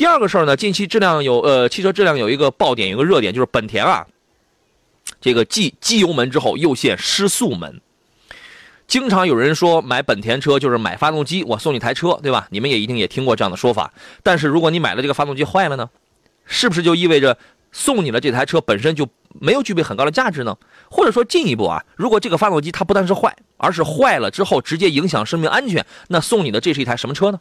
第二个事儿呢，近期质量有呃汽车质量有一个爆点，有一个热点，就是本田啊，这个继机油门之后又现失速门。经常有人说买本田车就是买发动机，我送你台车，对吧？你们也一定也听过这样的说法。但是如果你买了这个发动机坏了呢，是不是就意味着送你的这台车本身就没有具备很高的价值呢？或者说进一步啊，如果这个发动机它不但是坏，而是坏了之后直接影响生命安全，那送你的这是一台什么车呢？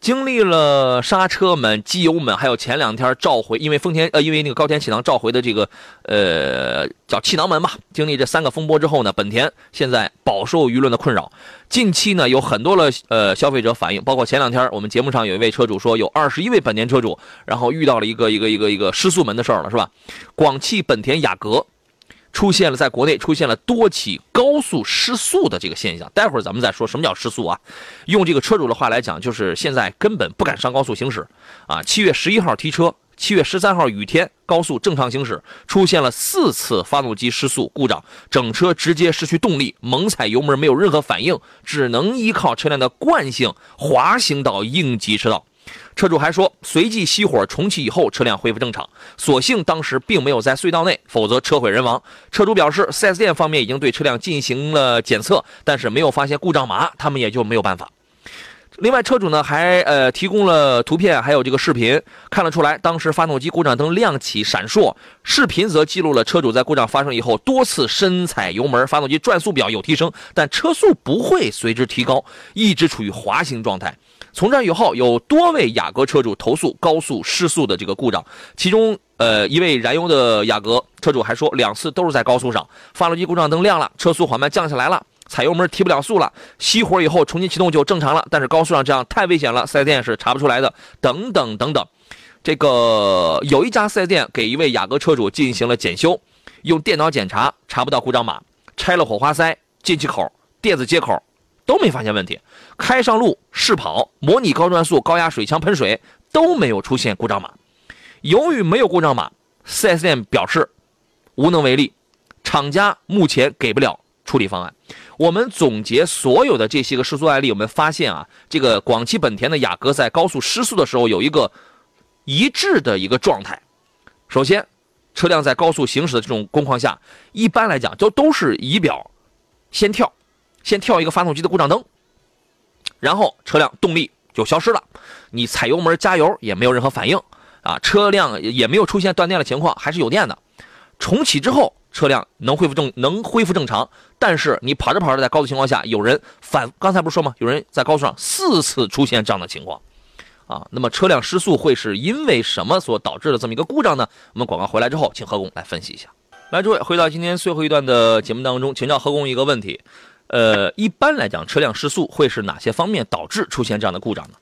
经历了刹车门、机油门，还有前两天召回，因为丰田呃，因为那个高田气囊召回的这个呃叫气囊门吧，经历这三个风波之后呢，本田现在饱受舆论的困扰。近期呢，有很多的呃消费者反映，包括前两天我们节目上有一位车主说，有二十一位本田车主，然后遇到了一个一个一个一个失速门的事儿了，是吧？广汽本田雅阁。出现了，在国内出现了多起高速失速的这个现象。待会儿咱们再说什么叫失速啊？用这个车主的话来讲，就是现在根本不敢上高速行驶啊。七月十一号提车，七月十三号雨天，高速正常行驶，出现了四次发动机失速故障，整车直接失去动力，猛踩油门没有任何反应，只能依靠车辆的惯性滑行到应急车道。车主还说，随即熄火重启以后，车辆恢复正常。所幸当时并没有在隧道内，否则车毁人亡。车主表示，4S 店方面已经对车辆进行了检测，但是没有发现故障码，他们也就没有办法。另外，车主呢还呃提供了图片，还有这个视频，看得出来，当时发动机故障灯亮起闪烁。视频则记录了车主在故障发生以后多次深踩油门，发动机转速表有提升，但车速不会随之提高，一直处于滑行状态。从这以后，有多位雅阁车主投诉高速失速的这个故障，其中，呃，一位燃油的雅阁车主还说，两次都是在高速上，发动机故障灯亮了，车速缓慢降下来了，踩油门提不了速了，熄火以后重新启动就正常了，但是高速上这样太危险了，4S 店是查不出来的，等等等等。这个有一家 4S 店给一位雅阁车主进行了检修，用电脑检查查不到故障码，拆了火花塞、进气口、电子接口。都没发现问题，开上路试跑，模拟高转速、高压水枪喷水都没有出现故障码。由于没有故障码，4S 店表示无能为力，厂家目前给不了处理方案。我们总结所有的这些个失速案例，我们发现啊，这个广汽本田的雅阁在高速失速的时候有一个一致的一个状态。首先，车辆在高速行驶的这种工况下，一般来讲就都是仪表先跳。先跳一个发动机的故障灯，然后车辆动力就消失了，你踩油门加油也没有任何反应啊，车辆也没有出现断电的情况，还是有电的。重启之后，车辆能恢复正能恢复正常，但是你跑着跑着在高速情况下，有人反刚才不是说吗？有人在高速上四次出现这样的情况啊，那么车辆失速会是因为什么所导致的这么一个故障呢？我们广告回来之后，请何工来分析一下。来，诸位回到今天最后一段的节目当中，请教何工一个问题。呃，一般来讲，车辆失速会是哪些方面导致出现这样的故障呢？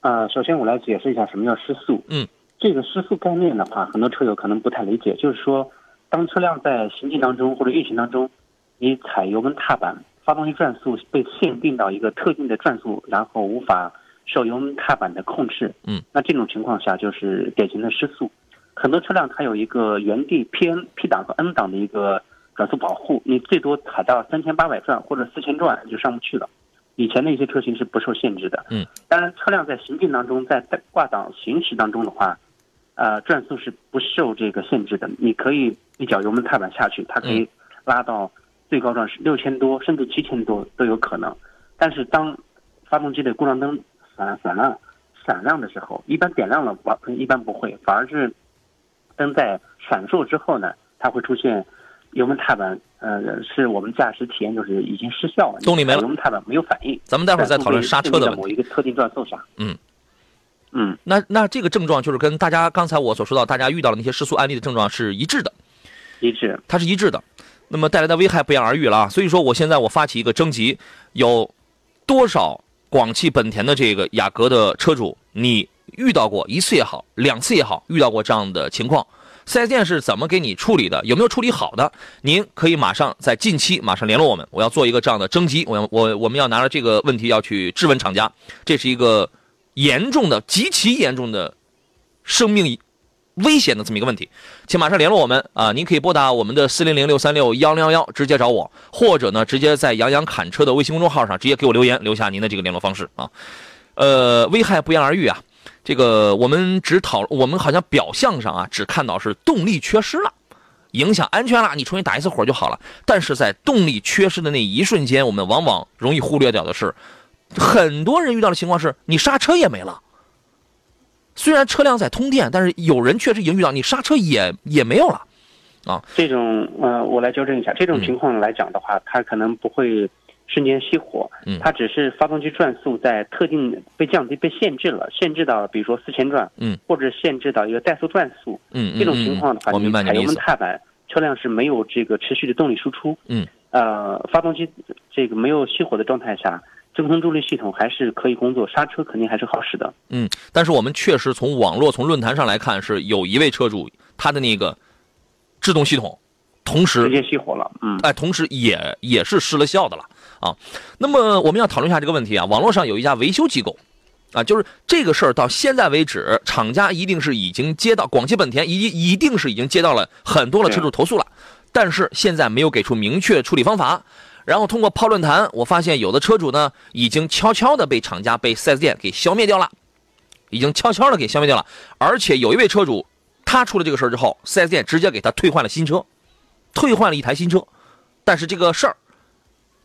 呃，首先我来解释一下什么叫失速。嗯，这个失速概念的话，很多车友可能不太理解，就是说，当车辆在行进当中或者运行当中，你踩油门踏板，发动机转速被限定到一个特定的转速，然后无法受油门踏板的控制。嗯，那这种情况下就是典型的失速。很多车辆它有一个原地 P N P 档和 N 档的一个。转速保护，你最多踩到三千八百转或者四千转就上不去了。以前的一些车型是不受限制的。嗯，当然，车辆在行进当中，在挂档行驶当中的话，呃，转速是不受这个限制的。你可以一脚油门踏板下去，它可以拉到最高转是六千多，甚至七千多都有可能。但是当发动机的故障灯闪闪亮闪亮的时候，一般点亮了，完一般不会，反而是灯在闪烁之后呢，它会出现。油门踏板，呃，是我们驾驶体验就是已经失效了，动力没了，油门踏板没有反应。咱们待会儿再讨论刹车的某一个特定转速上。嗯嗯，那那这个症状就是跟大家刚才我所说到大家遇到的那些失速案例的症状是一致的，一致，它是一致的。那么带来的危害不言而喻了啊！所以说，我现在我发起一个征集，有多少广汽本田的这个雅阁的车主，你遇到过一次也好，两次也好，遇到过这样的情况？四 S 店是怎么给你处理的？有没有处理好的？您可以马上在近期马上联络我们，我要做一个这样的征集。我要我我们要拿着这个问题要去质问厂家，这是一个严重的、极其严重的生命危险的这么一个问题，请马上联络我们啊！您可以拨打我们的四零零六三六幺零幺幺直接找我，或者呢直接在杨洋侃车的微信公众号上直接给我留言，留下您的这个联络方式啊。呃，危害不言而喻啊。这个我们只讨，我们好像表象上啊，只看到是动力缺失了，影响安全了，你重新打一次火就好了。但是在动力缺失的那一瞬间，我们往往容易忽略掉的是，很多人遇到的情况是你刹车也没了。虽然车辆在通电，但是有人确实已经遇到你刹车也也没有了，啊，这种呃，我来纠正一下，这种情况来讲的话，它可能不会瞬间熄火，嗯。它只是发动机转速在特定被降低、被限制了，限制到比如说四千转，嗯，或者限制到一个怠速转速，嗯，嗯这种情况的话，嗯我明白你踩油门踏板，车辆是没有这个持续的动力输出，嗯，呃，发动机这个没有熄火的状态下，真空助力系统还是可以工作，刹车肯定还是好使的。嗯，但是我们确实从网络、从论坛上来看，是有一位车主他的那个制动系统，同时直接熄火了，嗯，哎，同时也也是失了效的了啊。那么我们要讨论一下这个问题啊。网络上有一家维修机构，啊，就是这个事儿到现在为止，厂家一定是已经接到广汽本田一一定是已经接到了很多的车主投诉了，但是现在没有给出明确处理方法。然后通过泡论坛，我发现有的车主呢已经悄悄的被厂家、被 4S 店给消灭掉了，已经悄悄的给消灭掉了。而且有一位车主，他出了这个事儿之后，4S 店直接给他退换了新车，退换了一台新车。但是这个事儿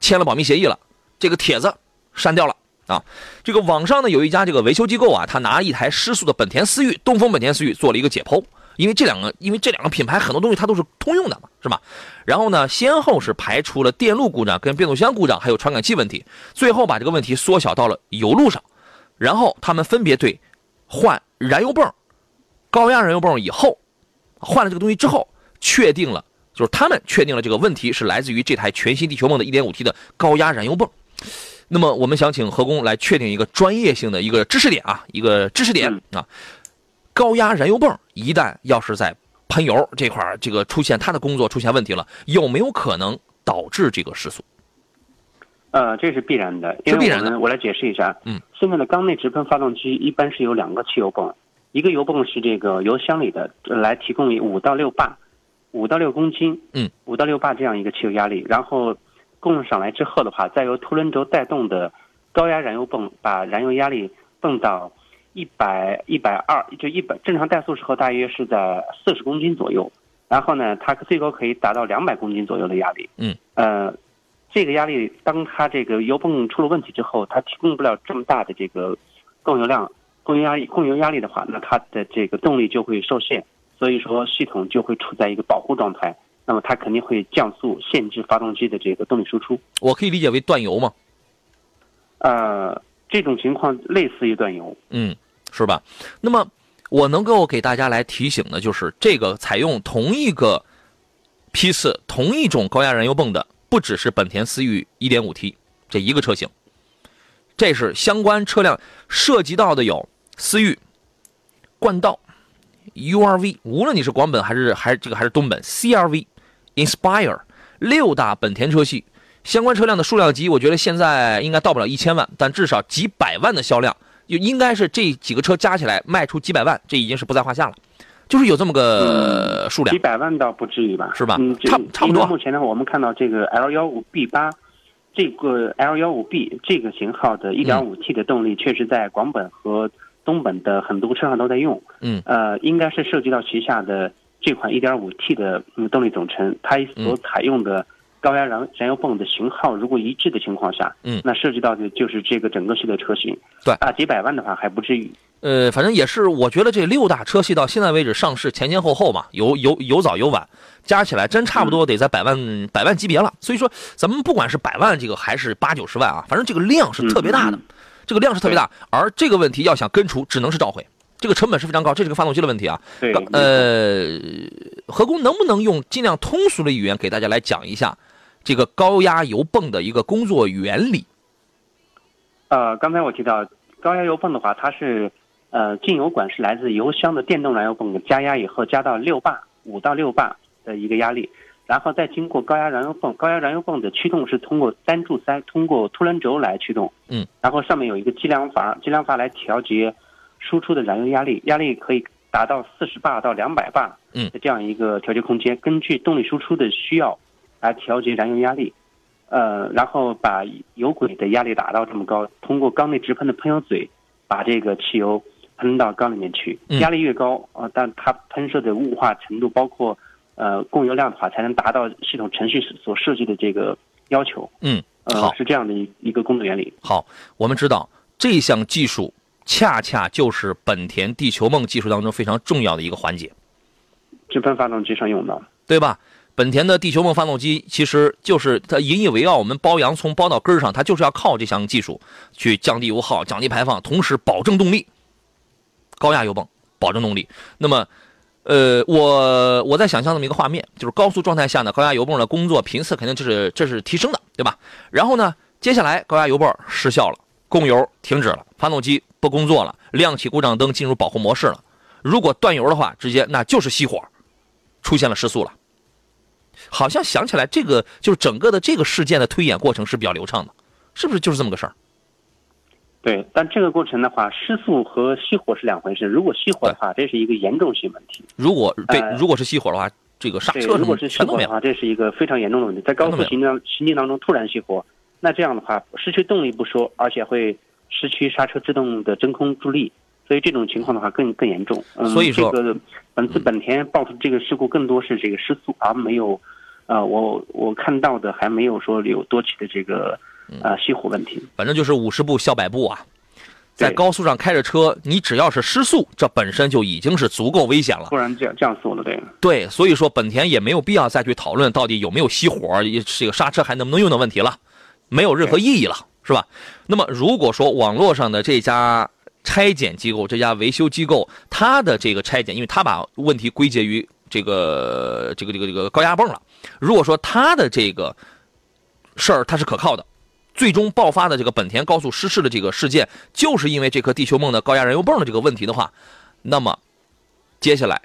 签了保密协议了，这个帖子删掉了啊。这个网上呢有一家这个维修机构啊，他拿一台失速的本田思域，东风本田思域做了一个解剖。因为这两个，因为这两个品牌很多东西它都是通用的嘛，是吧？然后呢，先后是排除了电路故障、跟变速箱故障，还有传感器问题，最后把这个问题缩小到了油路上。然后他们分别对换燃油泵、高压燃油泵以后，换了这个东西之后，确定了，就是他们确定了这个问题是来自于这台全新地球梦的 1.5T 的高压燃油泵。那么我们想请何工来确定一个专业性的一个知识点啊，一个知识点啊。高压燃油泵一旦要是在喷油这块儿，这个出现它的工作出现问题了，有没有可能导致这个失速？呃，这是必然的，因为是必然的我们我来解释一下。嗯，现在的缸内直喷发动机一般是有两个汽油泵，一个油泵是这个油箱里的，呃来提供五到六巴，五到六公斤，嗯，五到六巴这样一个汽油压力，然后供上来之后的话，再由凸轮轴带动的高压燃油泵把燃油压力泵到一百一百二，就一百正常怠速时候大约是在四十公斤左右，然后呢，它最高可以达到两百公斤左右的压力。嗯，呃，这个压力，当它这个油泵出了问题之后，它提供不了这么大的这个供油量、供油压力、供油压力的话，那它的这个动力就会受限，所以说系统就会处在一个保护状态，那么它肯定会降速，限制发动机的这个动力输出。我可以理解为断油吗？呃，这种情况类似于断油。嗯，是吧？那么我能够给大家来提醒的，就是这个采用同一个批次、同一种高压燃油泵的，不只是本田思域 1.5T 这一个车型，这是相关车辆涉及到的有思域、冠道、URV，无论你是广本还是还是这个还是东本 CRV、Inspire 六大本田车系。相关车辆的数量级，我觉得现在应该到不了一千万，但至少几百万的销量，就应该是这几个车加起来卖出几百万，这已经是不在话下了。就是有这么个数量几，百万倒不至于吧？是吧嗯，差差不多目前的话，我们看到这个 L 幺五 B 八，这个 L 幺五 B 这个型号的 1.5T 的动力，确实在广本和东本的很多车上都在用。嗯，呃，应该是涉及到旗下的这款 1.5T 的嗯动力总成，它所采用的高压燃燃油泵的型号如果一致的情况下，嗯那涉及到的就是这个整个系列车型。对啊，几百万的话还不至于。呃，反正也是，我觉得这六大车系到现在为止上市前前后后嘛，有有有早有晚，加起来真差不多得在百万、百万级别了。所以说，咱们不管是百万这个还是八九十万啊，反正这个量是特别大的，嗯这个量是特别大。而这个问题要想根除，只能是召回，这个成本是非常高，这是个发动机的问题啊。对，刚呃，何工能不能用尽量通俗的语言给大家来讲一下这个高压油泵的一个工作原理？呃，刚才我提到高压油泵的话，它是呃进油管是来自油箱的电动燃油泵加压以后加到六巴五到六巴的一个压力，然后再经过高压燃油泵，高压燃油泵的驱动是通过单柱塞通过凸轮轴来驱动，嗯，然后上面有一个计量阀，计量阀来调节输出的燃油压力，压力可以达到四十巴到两百巴，嗯。的这样一个调节空间，根据动力输出的需要来调节燃油压力。呃，然后把油轨的压力达到这么高，通过缸内直喷的喷油嘴，把这个汽油喷到缸里面去，嗯。压力越高啊、但它喷射的雾化程度，包括呃供油量的话，才能达到系统程序所设计的这个要求。嗯，好呃，是这样的一一个工作原理。好，我们知道这项技术恰恰就是本田地球梦技术当中非常重要的一个环节，直喷发动机上用的。对吧？本田的地球梦发动机其实就是它引以为傲，我们包洋葱包到根儿上，它就是要靠这项技术去降低油耗、降低排放，同时保证动力。高压油泵保证动力。那么，呃，我我在想象这么一个画面，就是高速状态下呢，高压油泵的工作频次肯定就是这是提升的，对吧？然后呢，接下来高压油泵失效了，供油停止了，发动机不工作了，亮起故障灯进入保护模式了。如果断油的话，直接那就是熄火，出现了失速了。好像想起来，这个就是整个的这个事件的推演过程是比较流畅的，是不是就是这么个事儿？对，但这个过程的话，失速和熄火是两回事。如果熄火的话，这是一个严重性问题。如果对，呃如果是熄火的话，这个刹，车如果是熄。火的话，这是一个非常严重的问题。在高速行进行进当中突然熄火，那这样的话，失去动力不说，而且会失去刹车制动的真空助力，所以这种情况的话更更严重。嗯，所以说这个本次本田爆出这个事故更多是这个失速，而没有，呃，我我看到的还没有说有多起的这个嗯呃熄火问题。反正就是五十步笑百步啊，在高速上开着车，你只要是失速，这本身就已经是足够危险了。突然降降速了，对。对，所以说本田也没有必要再去讨论到底有没有熄火，也这个刹车还能不能用的问题了，没有任何意义了，是吧？那么如果说网络上的这家拆检机构、这家维修机构，它的这个拆检，因为它把问题归结于这个这个这个这个高压泵了，如果说它的这个事儿它是可靠的。最终爆发的这个本田高速失事的这个事件，就是因为这颗地球梦的高压燃油泵的这个问题的话，那么接下来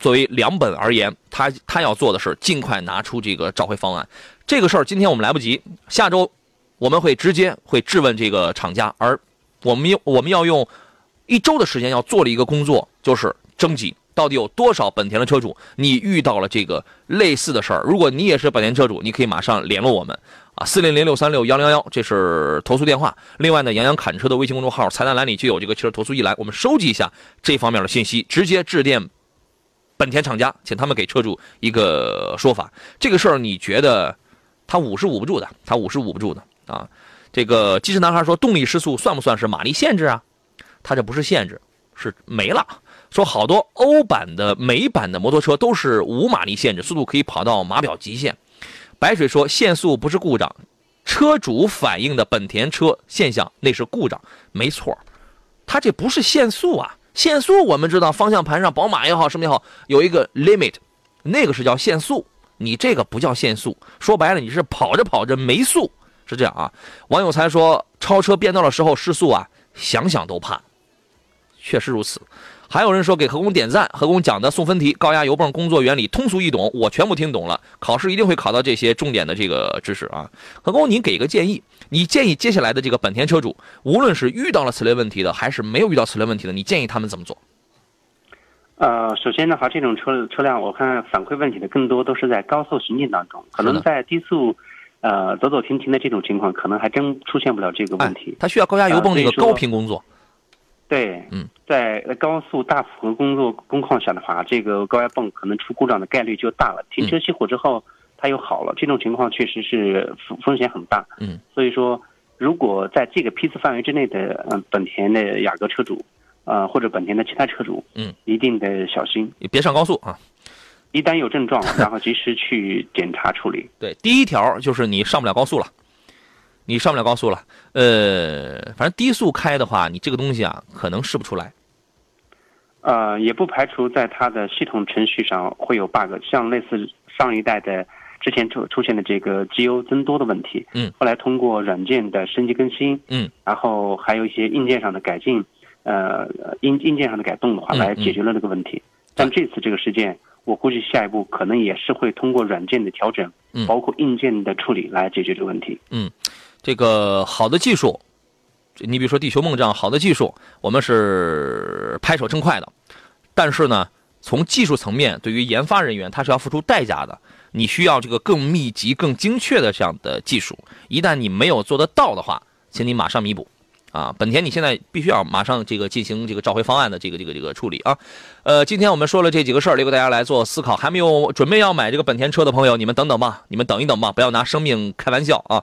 作为两本而言，他他要做的是尽快拿出这个召回方案。这个事儿今天我们来不及，下周我们会直接会质问这个厂家，而我们用我们要用一周的时间要做的一个工作，就是征集到底有多少本田的车主你遇到了这个类似的事儿。如果你也是本田车主，你可以马上联络我们啊，四零零六三六幺零幺，这是投诉电话。另外呢，杨洋侃车的微信公众号菜单栏里就有这个汽车投诉一栏，我们收集一下这方面的信息，直接致电本田厂家，请他们给车主一个说法。这个事儿你觉得他捂是捂不住的，他捂是捂不住的啊。这个机智男孩说，动力失速算不算是马力限制啊？他这不是限制，是没了。说好多欧版的、美版的摩托车都是无马力限制，速度可以跑到码表极限。白水说限速不是故障，车主反映的本田车现象那是故障，没错儿，它这不是限速啊。限速我们知道，方向盘上宝马也好，什么也好，有一个 limit，那个是叫限速。你这个不叫限速，说白了你是跑着跑着没速，是这样啊。王有才说超车变道的时候失速啊，想想都怕，确实如此。还有人说给何工点赞，何工讲的送分题、高压油泵工作原理通俗易懂，我全部听懂了。考试一定会考到这些重点的这个知识啊。何工，您给个建议，你建议接下来的这个本田车主，无论是遇到了此类问题的，还是没有遇到此类问题的，你建议他们怎么做？呃，首先的话，这种车车辆，我看反馈问题的更多都是在高速行进当中，可能在低速，呃，走走停停的这种情况，可能还真出现不了这个问题。它需要高压油泵这个高频工作。对，嗯，在高速大负荷工作工况下的话，这个高压泵可能出故障的概率就大了。停车熄火之后，它又好了，这种情况确实是风风险很大。嗯，所以说，如果在这个批次范围之内的，嗯、本田的雅阁车主，呃，或者本田的其他车主，嗯，一定得小心。也别上高速啊。一旦有症状，然后及时去检查处理。对，第一条就是你上不了高速了，你上不了高速了。呃，反正低速开的话，你这个东西啊，可能试不出来。呃，也不排除在它的系统程序上会有 bug，像类似上一代的之前出出现的这个机油增多的问题。嗯，后来通过软件的升级更新，嗯，然后还有一些硬件上的改进，呃，硬硬件上的改动的话，嗯来解决了这个问题。但这次这个事件，我估计下一步可能也是会通过软件的调整，嗯包括硬件的处理来解决这个问题。这个好的技术，你比如说地球梦这样好的技术，我们是拍手称快的。但是呢，从技术层面，对于研发人员，他是要付出代价的。你需要这个更密集、更精确的这样的技术。一旦你没有做得到的话，请你马上弥补，啊，本田你现在必须要马上这个进行这个召回方案的这个这个这个处理啊。呃，今天我们说了这几个事儿，留给大家来做思考。还没有准备要买这个本田车的朋友，你们等等吧，你们等一等吧，不要拿生命开玩笑啊。